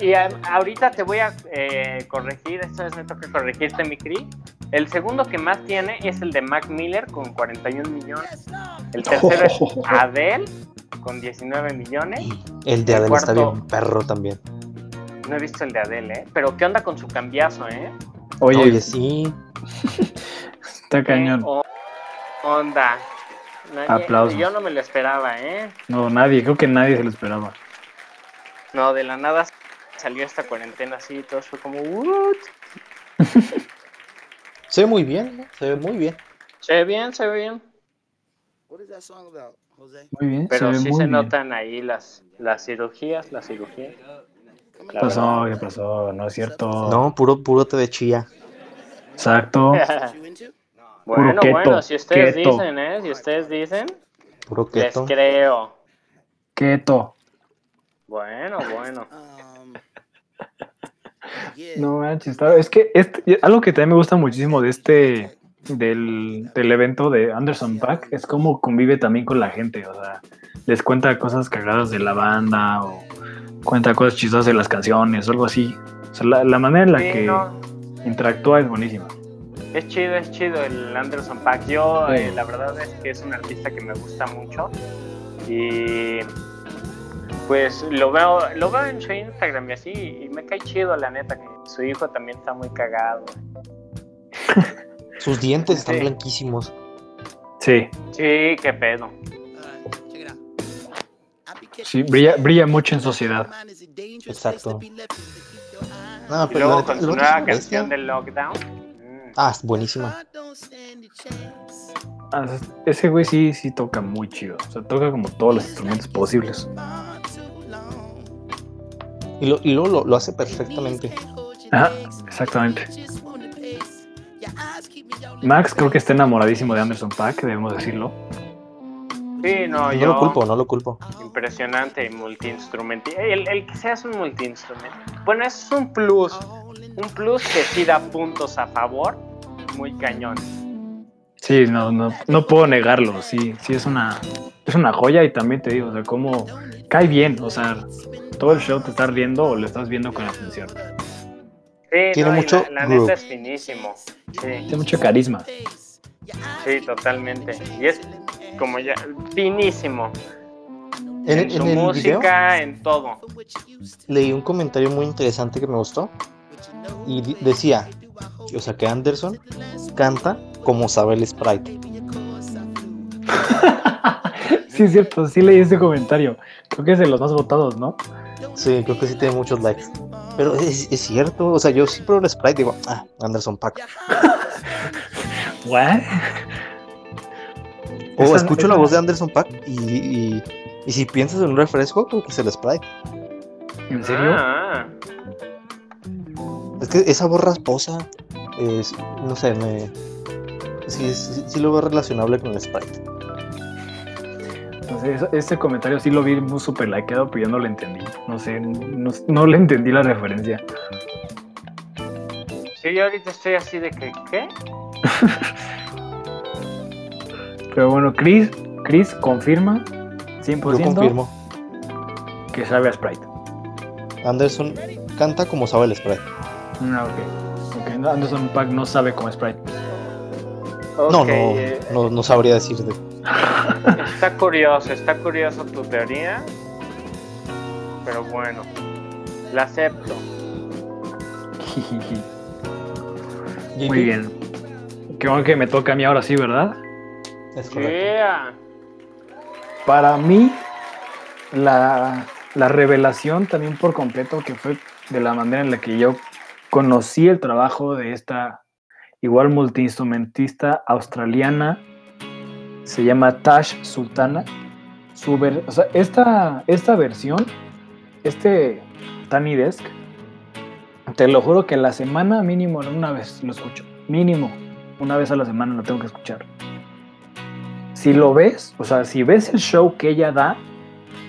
y, eh, ahorita te voy a eh, corregir, esta vez me toca corregirte, mi Cri. El segundo que más tiene es el de Mac Miller con 41 millones. El tercero es Adele con 19 millones. El de El Adele está bien perro también. No he visto el de Adele, ¿eh? Pero ¿qué onda con su cambiazo, eh? Oye, Oye, sí. está cañón. ¿Qué o- onda? Nadie- Aplausos. Yo no me lo esperaba, ¿eh? No, nadie, creo que nadie se lo esperaba. No, de la nada salió esta cuarentena así y todo fue como, ¿what? Se ve muy bien, ¿no? Se ve muy bien. Se ve bien, se ve bien. What is that song about, Jose? Muy bien, Pero se ve sí muy se bien. notan ahí las, las cirugías, las cirugías. ¿Qué pasó? ¿Qué pasó? No es cierto. No, puro, puro te de chía. Exacto. bueno, keto, bueno, si ustedes keto. dicen, ¿eh? Si ustedes dicen, Puro les creo. Keto. Bueno, bueno. Um, yeah. No manches, es que este- algo que también me gusta muchísimo de este del, del evento de Anderson Pack es cómo convive también con la gente, o sea, les cuenta cosas cagadas de la banda o cuenta cosas chistosas de las canciones o algo así. O sea, la, la manera en la Sí, que no, interactúa es buenísima. es chido, es chido el Anderson Pack. Yo, Sí. eh, la verdad es que es un artista que me gusta mucho. Y pues lo veo, lo veo en su Instagram y así, y me cae chido, la neta, que su hijo también está muy cagado. Sus dientes están Sí. blanquísimos. Sí, Sí, qué pedo. Sí, brilla, brilla mucho en sociedad. Exacto. Ah, Y pero luego con su nueva canción de Lockdown. mm, Ah, es buenísima. Ah, ese güey sí, sí toca muy chido. O sea, toca como todos los instrumentos posibles. Y, lo, y luego lo, lo hace perfectamente. Ajá, exactamente. Max creo que está enamoradísimo de Anderson Pack, debemos decirlo. Sí, no, No yo. lo culpo, no lo culpo. Impresionante, multiinstrumento. El, el que seas un multiinstrumento. Bueno, es un plus. Un plus que sí da puntos a favor. Muy cañón. Sí, no, no, no puedo negarlo. Sí, sí es una, es una joya y también te digo, o sea, cómo cae bien. O sea, todo el show te estás riendo o lo estás viendo con atención. Sí, Tiene no, mucho La, la neta es finísimo. Sí, Tiene mucho carisma. sí, totalmente. Y es como ya finísimo. En, En, en su el video música, en todo. leí un comentario muy interesante que me gustó y decía, o sea, que Anderson canta como sabe el sprite. Sí, es cierto, sí leí ese comentario. Creo que es de los más votados, ¿no? Sí, creo que sí tiene muchos likes. Pero es, es cierto, o sea, yo sí pruebo el sprite digo, ah, Anderson Pack. ¿What? O Esa- escucho la voz de Anderson Pack y, y, y si piensas en un refresco, que es el sprite. ¿En serio? Ah, Es que esa voz rasposa, es, no sé, me... Sí, sí, sí lo veo relacionable con el sprite. No sé, eso- ese comentario sí lo vi muy super likeado, pero yo no lo entendí. No sé, no, no le entendí la referencia. sí, yo ahorita estoy así de que, ¿qué? Pero bueno, Chris, Chris confirma 100% Yo confirmo. que sabe a Sprite. Anderson canta como sabe el sprite. Ah, ok. Ok, no, Anderson Pack no sabe cómo Sprite. No, no, eh, no, no sabría decirte. Está curioso, está curioso tu teoría. Pero bueno, la acepto. Muy bien. Qué bueno que me toca a mí ahora sí, ¿verdad? Es correcto. Yeah. Para mí, la, la revelación también por completo, que fue de la manera en la que yo conocí el trabajo de esta igual multiinstrumentista australiana, se llama Tash Sultana. Esta, esta versión, este Tiny Desk, te lo juro que la semana mínimo una vez lo escucho. Mínimo, una vez a la semana lo tengo que escuchar si lo ves, o sea, si ves el show que ella da,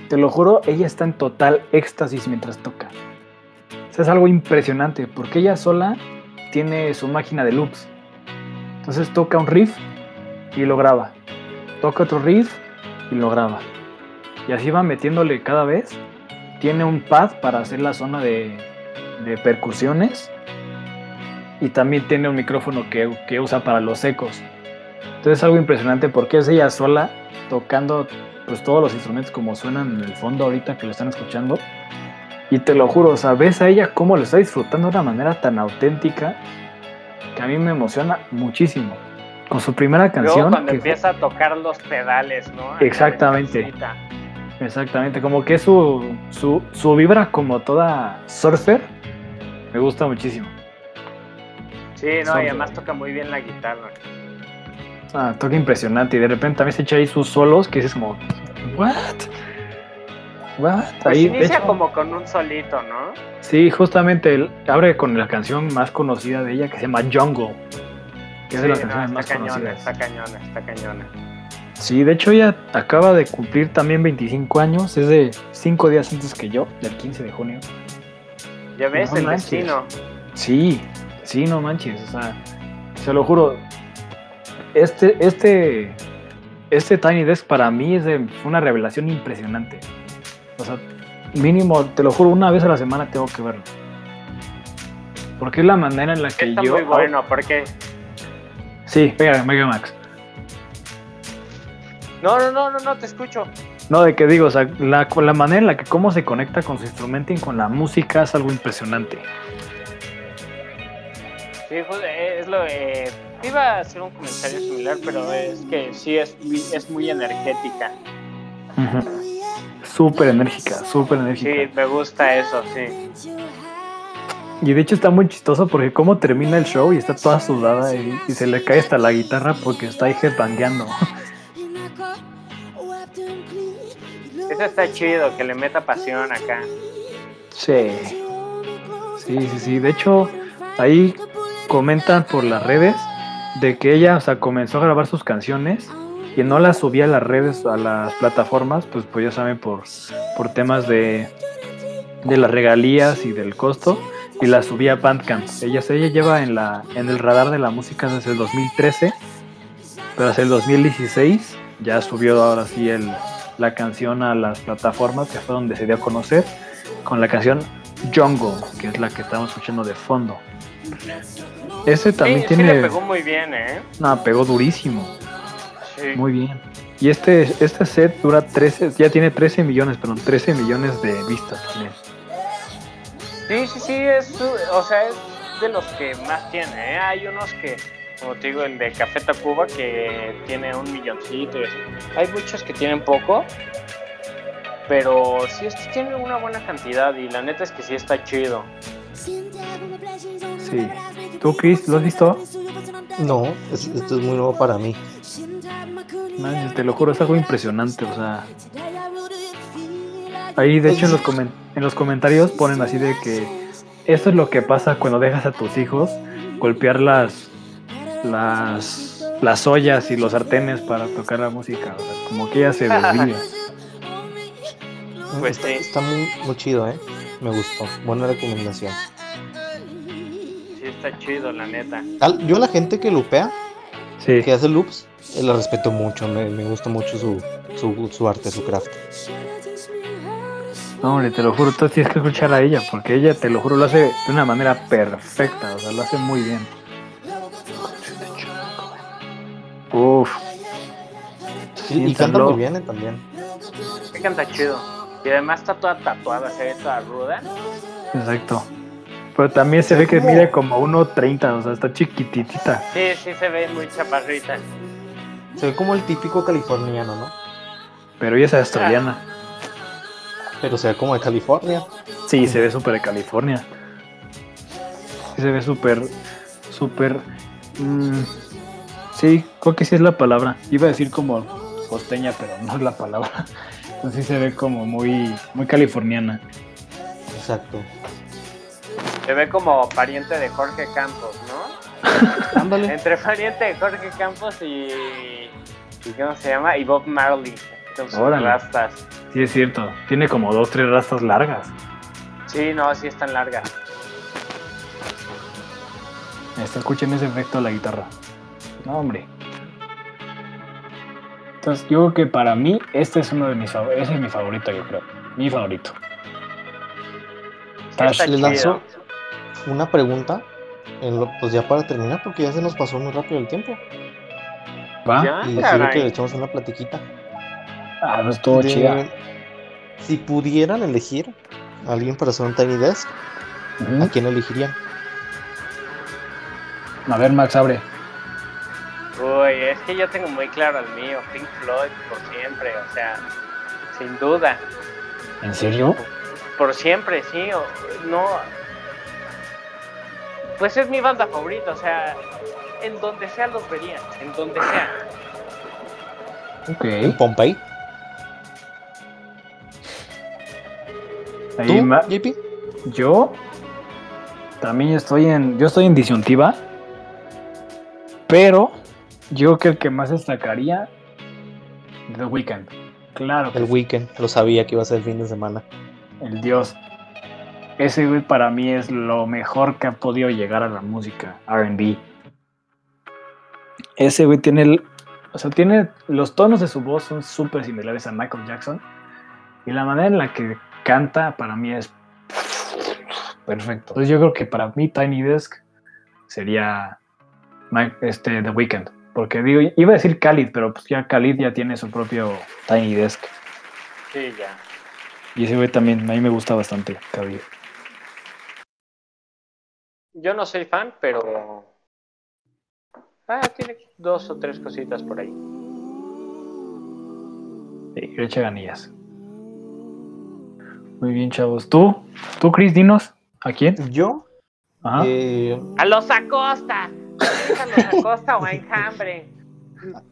te lo juro, ella está en total éxtasis mientras toca. O sea, es algo impresionante, porque ella sola tiene su máquina de loops. Entonces toca un riff y lo graba. Toca otro riff y lo graba. Y así va metiéndole cada vez. Tiene un pad para hacer la zona de, de percusiones. Y también tiene un micrófono que, que usa para los ecos. Entonces es algo impresionante porque es ella sola tocando pues todos los instrumentos como suenan en el fondo ahorita que lo están escuchando. Y te lo juro, o sea, ves a ella cómo lo está disfrutando de una manera tan auténtica que a mí me emociona muchísimo. Con su primera Luego canción. cuando que- empieza a tocar los pedales, ¿no? Exactamente. Exactamente, como que su, su, su vibra como toda surfer me gusta muchísimo. Sí, no, y además toca muy bien la guitarra. Ah, toca impresionante y de repente también se echa ahí sus solos que dices como, ¿what? ¿What? Pues Ahí, inicia hecho- como con un solito, ¿no? Sí, justamente él abre con la canción más conocida de ella que se llama Jungle. Que es de las no, canciones más cañona, conocidas. está cañona, está cañona. Sí, de hecho ella acaba de cumplir también 25 años, es de 5 días antes que yo, del 15 de junio. Ya ves, No el manches. destino. Sí, sí, no manches, o sea, se lo juro. Este, este, este Tiny Desk para mí es de- fue una revelación impresionante. O sea, mínimo, te lo juro, una vez a la semana tengo que verlo. Porque es la manera en la que Está yo... muy bueno, porque... Sí, Mega, Mega Max. No, no, no, no, no, te escucho. No, de que digo, o sea, la, la manera en la que cómo se conecta con su instrumento y con la música es algo impresionante. Sí, pues, eh, es lo... Eh, iba a hacer un comentario similar, pero es que sí es, es muy energética. Súper enérgica, súper enérgica. Sí, me gusta eso, sí. Y de hecho está muy chistoso porque cómo termina el show y está toda sudada y, y se le cae hasta la guitarra porque está ahí headbangueando. Eso está chido, que le meta pasión acá. Sí. Sí, sí, sí. De hecho, ahí comentan por las redes de que ella, o sea, comenzó a grabar sus canciones y no las subía a las redes, a las plataformas, pues, pues ya saben, por, por temas de, de las regalías y del costo, y las subía a Bandcamp. Ella, ella lleva en, la, en el radar de la música desde el 2013, pero hacia el 2016 ya subió ahora sí el, la canción a las plataformas, que fue donde se dio a conocer, con la canción Jungle, que es la que estamos escuchando de fondo. Ese también sí, sí tiene. le pegó muy bien, ¿eh? No, pegó durísimo. Sí. Muy bien. Y este, este set dura 13, ya tiene 13 millones, perdón, 13 millones de vistas. tiene. Sí, sí, sí, es, o sea, es de los que más tiene, ¿eh? Hay unos que, como te digo, el de Café Tacuba, que tiene un milloncito y así. Hay muchos que tienen poco, pero sí, este tiene una buena cantidad y la neta es que sí está chido. Sí. ¿Tú, Chris, lo has visto? No, es- esto es muy nuevo para mí. Manches, te lo juro, es algo impresionante, o sea. Ahí, de hecho, en los, comen- en los comentarios ponen así de que esto es lo que pasa cuando dejas a tus hijos golpear las las las ollas y los sartenes para tocar la música, o sea, como que ella se desvía. Pues está, muy, muy chido, ¿eh? Me gustó. Buena recomendación. Sí, está chido, la neta. Yo a la gente que lupea, Sí, que hace loops, eh, la respeto mucho. Me, me gusta mucho su, su, su arte, su craft. No, hombre, te lo juro, tú tienes que escuchar a ella, porque ella, te lo juro, lo hace de una manera perfecta, o sea, lo hace muy bien. Uf, Y, y Sí, canta muy bien, ¿eh? También. Sí, canta chido. Y además está toda tatuada, se ve toda ruda. exacto. Pero también se ve que ¿Cómo? mide como 1.30, o sea, está chiquititita. Sí, sí se ve muy chaparrita. Se ve como el típico californiano, ¿no? Pero ella es australiana. Pero se ve como de California. Sí, se ve súper de California. Sí, se ve súper, súper... mm, sí, creo que sí es la palabra. Iba a decir como costeña, pero no es la palabra. Entonces sí se ve como muy, muy californiana. Exacto. Se ve como pariente de Jorge Campos, ¿no? Ándale. Entre pariente de Jorge Campos y. y ¿Cómo se llama? Y Bob Marley. Órale. rastas. Sí, es cierto. Tiene como dos, tres rastas largas. Sí, no, sí están largas. Este, escuchen ese efecto de la guitarra. No, hombre. Entonces, yo creo que para mí, este es uno de mis favoritos. Ese es mi favorito, yo creo. Mi favorito. Sí, está Les lanzo una pregunta. en lo- pues ya para terminar, porque ya se nos pasó muy rápido el tiempo. ¿Va? Y quiero caray. que le echemos una platiquita. Ah, no estuvo de- chida. Si pudieran elegir a alguien para hacer un Tiny Desk. ¿a quién elegirían? A ver, Max, abre. Uy, es que yo tengo muy claro el mío. Pink Floyd por siempre, o sea, sin duda. ¿En serio? Por siempre, sí. o- no. Pues es mi banda favorita, o sea, en donde sea los vería, en donde sea. ¿En Ok. Pompey? ¿Tú, Ma- JP? yo también estoy en. Yo estoy en disyuntiva. Pero yo creo que el que más destacaría. The Weeknd. Claro. que El sí. Weekend. Lo sabía que iba a ser el fin de semana. El dios. Ese güey para mí es lo mejor que ha podido llegar a la música RB. Ese güey tiene el. O sea, tiene. Los tonos de su voz son súper similares a Michael Jackson. Y la manera en la que canta para mí es. Perfecto. Entonces yo creo que para mí Tiny Desk sería. Este, The Weeknd. Porque digo, iba a decir Khalid, pero pues ya Khalid ya tiene su propio Tiny Desk. Sí, ya. Y ese güey también, a mí me gusta bastante Khalid. Yo no soy fan, pero. Ah, tiene dos o tres cositas por ahí. Sí, le echa ganillas. Muy bien, chavos. ¿Tú? ¿Tú, Chris, dinos? ¿A quién? Yo, Ajá. eh, ¡A los Acosta! ¿Es a los Acosta o a Enjambre?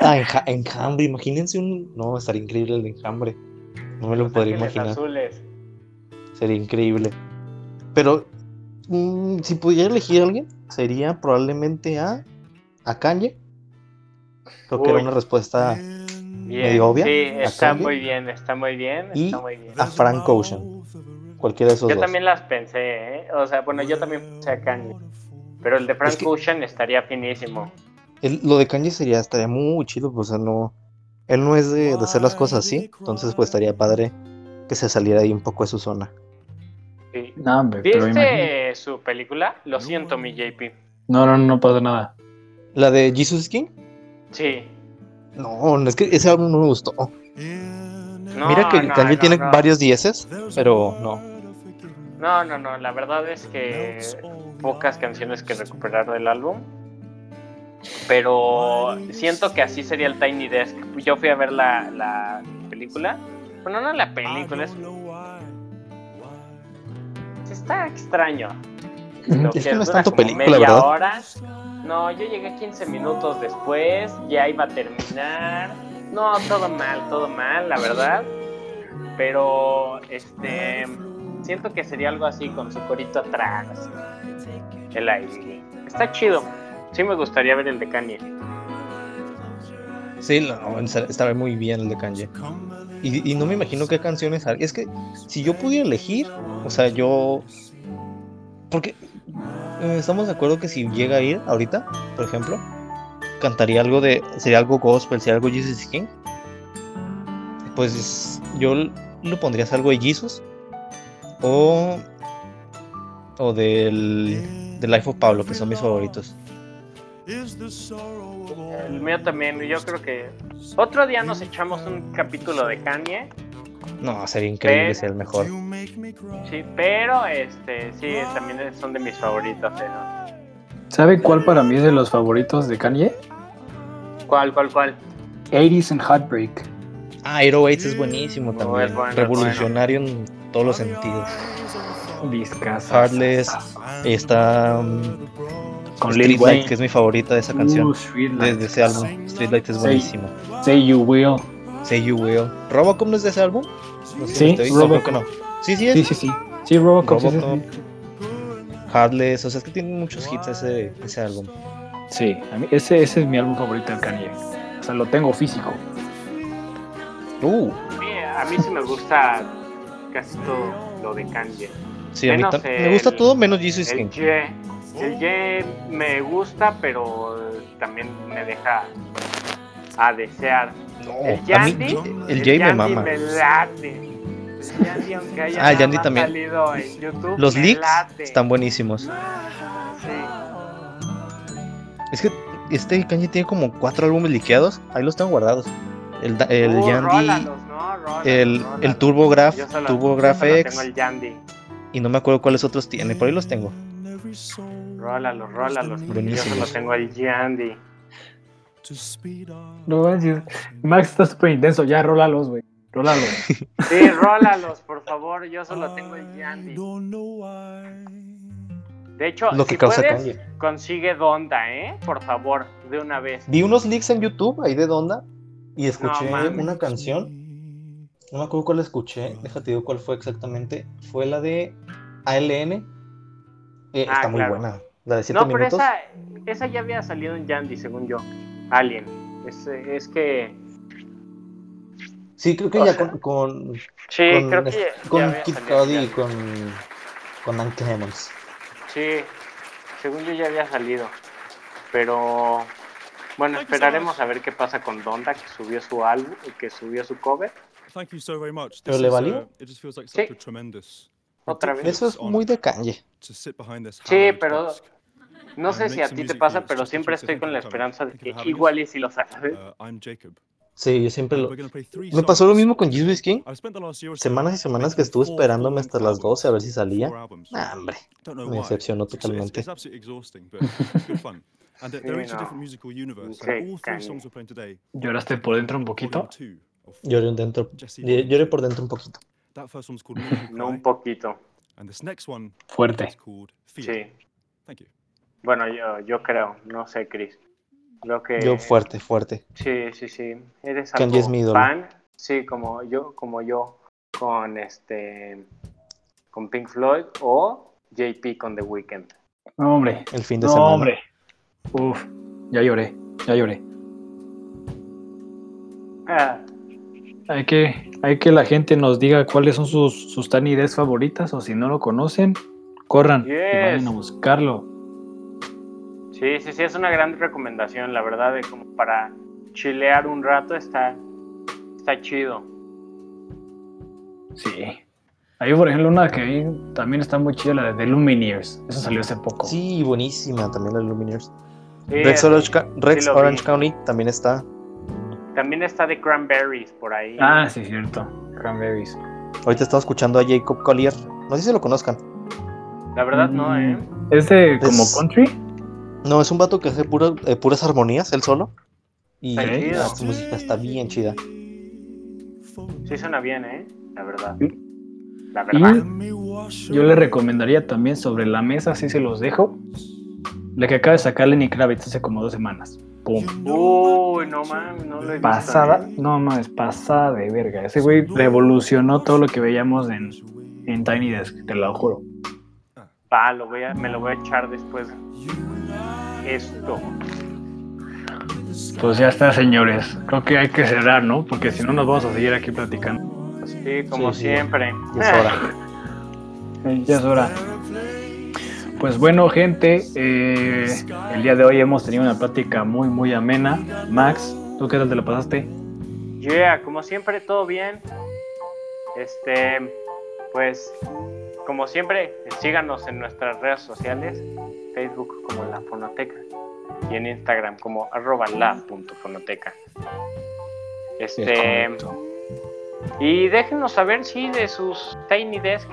ah, enja- enjambre, imagínense un. No, estaría increíble el enjambre. No me lo Los podría imaginar. Azules. Sería increíble. Pero mm, si pudiera elegir a alguien, sería probablemente a, a Kanye. Creo que era una respuesta Bien. Medio obvia, Sí, ¿a está muy bien, está muy bien, Y está muy bien. a Frank Ocean. Cualquiera de esos Yo dos. también las pensé, ¿eh? O sea, bueno, yo también pensé a Kanye. Pero el de Frank Es que- Ocean estaría finísimo. El- lo de Kanye sería, estaría muy chido, pues, o sea, no. Él no es de, de hacer las cosas así, entonces pues estaría padre que se saliera ahí un poco de su zona. Sí. No, hombre. ¿Viste su película? Lo siento, mi JP. No, no, no pasa nada. ¿La de Jesus King? Sí. No, es que ese álbum no me gustó. No, Mira que no, Kanye no, tiene no. varios dieces, pero no. No, no, no. La verdad es que pocas canciones que recuperar del álbum. Pero siento que así sería el Tiny Desk. Yo fui a ver la, la película. Bueno, no la película, es, está extraño. Lo Es que no es tanto película, media ¿verdad? hora. No, yo llegué 15 minutos después, ya iba a terminar. No, todo mal, todo mal, la verdad. Pero, este, siento que sería algo así con su corito atrás. El aire. Está chido. Sí me gustaría ver el de Kanye. Sí, no, estaba muy bien el de Kanye. Y, y no me imagino qué canciones. Es que si yo pudiera elegir, o sea, yo. Porque estamos de acuerdo que si llega a ir ahorita, por ejemplo, cantaría algo de. Sería algo gospel, sería algo Jesus King. Pues yo lo pondría algo de Jesus. O. O del. De Life of Pablo, que son mis favoritos. El mío también, yo creo que otro día nos echamos un capítulo de Kanye. No, sería increíble Pero- ser el mejor. Sí, pero este, sí, también son de mis favoritos. ¿eh? ¿Sabe cuál para mí es de los favoritos de Kanye? ¿Cuál, cuál, cuál? 80s and Heartbreak. Ah, 808 es buenísimo No, también. es bueno, es Revolucionario en todos los sentidos. Discas. Heartless. Está um, Con Lil Streetlight, Wayne. que es mi favorita de esa canción. Uh, Streetlight. Desde ese álbum. Streetlight es buenísimo. Say You Will. Say You Will. ¿Robocop no es de ese álbum? No sé si Sí, no, creo Robocop. no. Sí, sí es. Sí, sí, sí. Sí, Robocop. sí, sí, Robocop. sí. Heartless. O sea, es que tiene muchos hits ese, ese álbum. Sí, a mí, ese, ese es mi álbum favorito de Kanye. O sea, lo tengo físico. Uh, a mí sí me gusta casi todo lo de Kanye. sí, a mí Menos tam- me gusta el- todo menos Jesus El King. Ye, el Ye me gusta, pero también me deja a desear. No, El a mí Yandy, el Jay me Yandy mama. me late. El Yandy, aunque haya Ah, Yandy también. salido en YouTube, Los leaks late. están buenísimos. Sí. Es que este Kanye tiene como cuatro álbumes liqueados. Ahí los tengo guardados. El, Uh, Yandy, rólalos, ¿no? Rólalos, el, rólalos. el TurboGraf, Yo solo- TurboGraf yo solo X. tengo el Yandy. Y no me acuerdo cuáles otros tiene. Por ahí los tengo. Rólalos, rólalos. porque Yo Buenísimos. solo tengo el Yandy. No. Max está súper intenso. Ya, rólalos, güey. Rólalos. Sí, rólalos, por favor. Yo solo tengo el Yandy. De hecho, Lo que si causa puedes, consigue Donda, ¿eh? Por favor, de una vez. Vi unos leaks en YouTube ahí de Donda. Y escuché No, una canción. No me acuerdo cuál escuché. Déjate digo cuál fue exactamente. Fue la de ALN. Eh, Ah, está muy claro. buena. La de 7 No, pero esa, esa ya había salido en Yandy, según yo. Alien. Es, es que. Sí, creo que o ya sea, con, con, Sí, con, creo que ya, con ya Kid Cudi y con, con Ann Clemons. Sí, según yo ya había salido. Pero. Bueno, esperaremos a ver qué pasa con Donda, que subió su álbum, que subió su cover. Thank you so very much. ¿Pero le valió? uh, it just feels like Sí. such a tremendous Otra vez. Eso es muy de this Sí, pero no sé si a ti te pasa, pero siempre estoy con la esperanza de que igual y si lo sabes. Sí, yo siempre lo... Me pasó lo mismo con Jesus King. Semanas y semanas que estuve esperándome hasta las albums. 12 a ver si salía. Nah, hombre. Me decepcionó totalmente. It's, absolutely exhausting, but it's good fun. And they're, they're Sí, each a no. different musical universe. Sí, and all three Kanye. songs we're playing today. ¿Lloraste por dentro un poquito? Lloré dentro. Lloré por dentro un poquito. No un poquito. and this next one Fuerte. is called Fear. Sí. Thank you. Bueno, yo, yo creo, no sé, Chris. Creo que. Yo fuerte, fuerte. Sí, sí, sí. Eres Kanye algo es mi ídolo. fan. Sí, como yo, como yo con este con Pink Floyd o JP con The Weeknd. No, hombre. El fin de No, semana. hombre. Uf. Ya lloré. Ya lloré. Ah, Hay que, hay que la gente nos diga cuáles son sus, sus Tiny favoritas o si no lo conocen, corran y vayan a buscarlo. Sí, sí, sí, es una gran recomendación, la verdad, de como para chilear un rato está, está chido. Sí. Ahí, por ejemplo, una que ahí también está muy chida, la de The Lumineers. Eso salió hace poco. Sí, buenísima también la Lumineers. Sí, Rex, sí, Orange, Rex vi. County también está. También está de Cranberries por ahí. Ah, sí, cierto. Cranberries. Ahorita estamos escuchando a Jacob Collier. No sé si lo conozcan. La verdad no, ¿eh? ¿Es de como Es- country? No, es un vato que hace pura- eh, puras armonías, él solo. Y chido. ah, su música está bien chida. Sí suena bien, ¿eh? La verdad. La Y verdad. yo le recomendaría también sobre la mesa, si se los dejo, la que acaba de sacar Lenny Kravitz hace como dos semanas. Pum. Uy, no mames, no lo he visto. Pasada, ¿eh? no, no, es pasada de verga. Ese güey revolucionó todo lo que veíamos en, en Tiny Desk, te lo juro. Va, lo voy a, me lo voy a echar después. Esto. Pues ya está, señores. Creo que hay que cerrar, ¿no? Porque si no nos vamos a seguir aquí platicando. Sí, como Sí, sí. siempre. Y es hora. Ya es hora. Pues bueno, gente, eh, el día de hoy hemos tenido una plática muy, muy amena. Max, ¿tú qué tal te lo pasaste? Yeah, como siempre, todo bien. Este, pues, como siempre, síganos en nuestras redes sociales, Facebook como La Fonoteca y en Instagram como arroba la.fonoteca. Este, y déjenos saber si de sus Tiny Desk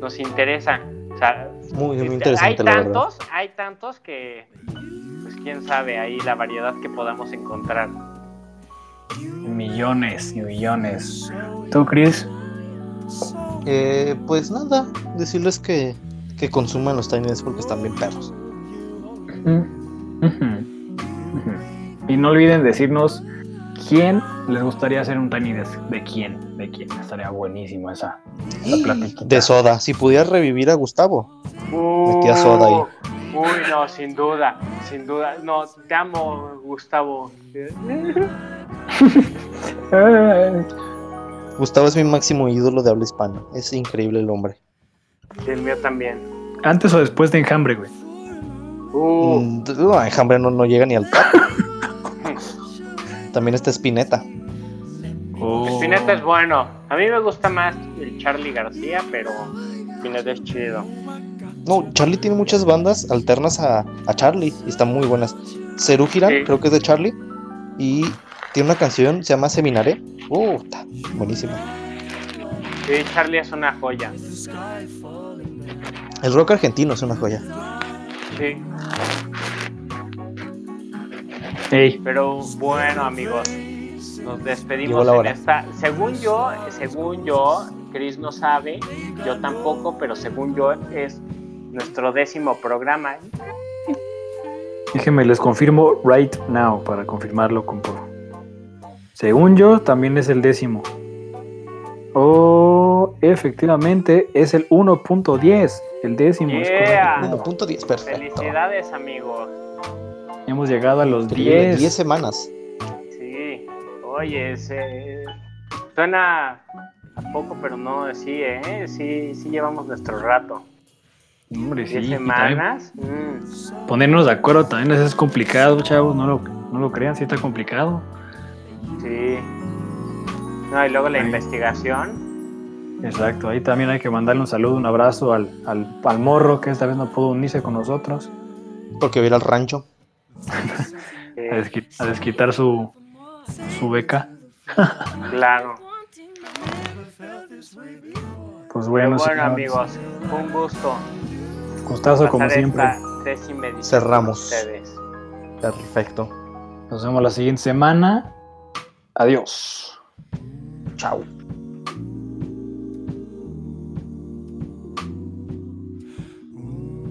nos interesa. O sea, Muy, muy este, interesante, hay tantos, hay tantos que, pues quién sabe, ahí la variedad que podamos encontrar. Millones y millones. ¿Tú, Chris? Eh, pues nada, decirles que, que consuman los Tiny Desk porque están bien perros. Y no olviden decirnos quién les gustaría hacer un Tiny Desk. ¿De quién? ¿De quién? Estaría buenísimo esa. De soda. Si pudieras revivir a Gustavo. Metía soda ahí. Uy, no, sin duda, sin duda. No, te amo, Gustavo. Gustavo es mi máximo ídolo de habla hispana. Es increíble el hombre. Y el mío también. Antes o después de Enjambre, güey. Uh, Mm, no, Enjambre no, no llega ni al top. También está Spinetta. Oh. Spinetta es bueno. A mí me gusta más el Charlie García, pero Spinetta es chido. No, Charlie tiene muchas bandas alternas a, a Charlie y están muy buenas. Cerú Girán, Sí. creo que es de Charlie. Y tiene una canción, se llama Seminaré. Uh, está buenísima. Sí, Charlie es una joya. El rock argentino es una joya. Sí, pero bueno, amigos. Nos despedimos la en esta. Según yo, según yo, Chris no sabe, yo tampoco, pero según yo es nuestro décimo programa. déjenme les confirmo right now para confirmarlo con por. Según yo, también es el décimo. Oh, efectivamente, es el 1.10. El décimo. es Yeah. correcto. 1.10, perfecto. Felicidades, amigos. Hemos llegado a los Increíble, 10. 10 semanas. Sí, oye, se- suena a poco, pero no, sí, ¿eh? Sí, sí llevamos nuestro rato. Hombre, sí. ¿Diez y también semanas? Mm, Ponernos de acuerdo también es complicado, chavos. No lo, no lo crean, sí está complicado. Sí. No, y luego la investigación. Exacto, ahí también hay que mandarle un saludo, un abrazo al, al, al morro que esta vez no pudo unirse con nosotros Porque voy a ir al rancho. a, desqui- a desquitar su, su beca. claro. Pues bueno, bueno, amigos, un gusto. gustazo como siempre. Cerramos. ustedes. Perfecto. Nos vemos la siguiente semana. Adiós. Chao.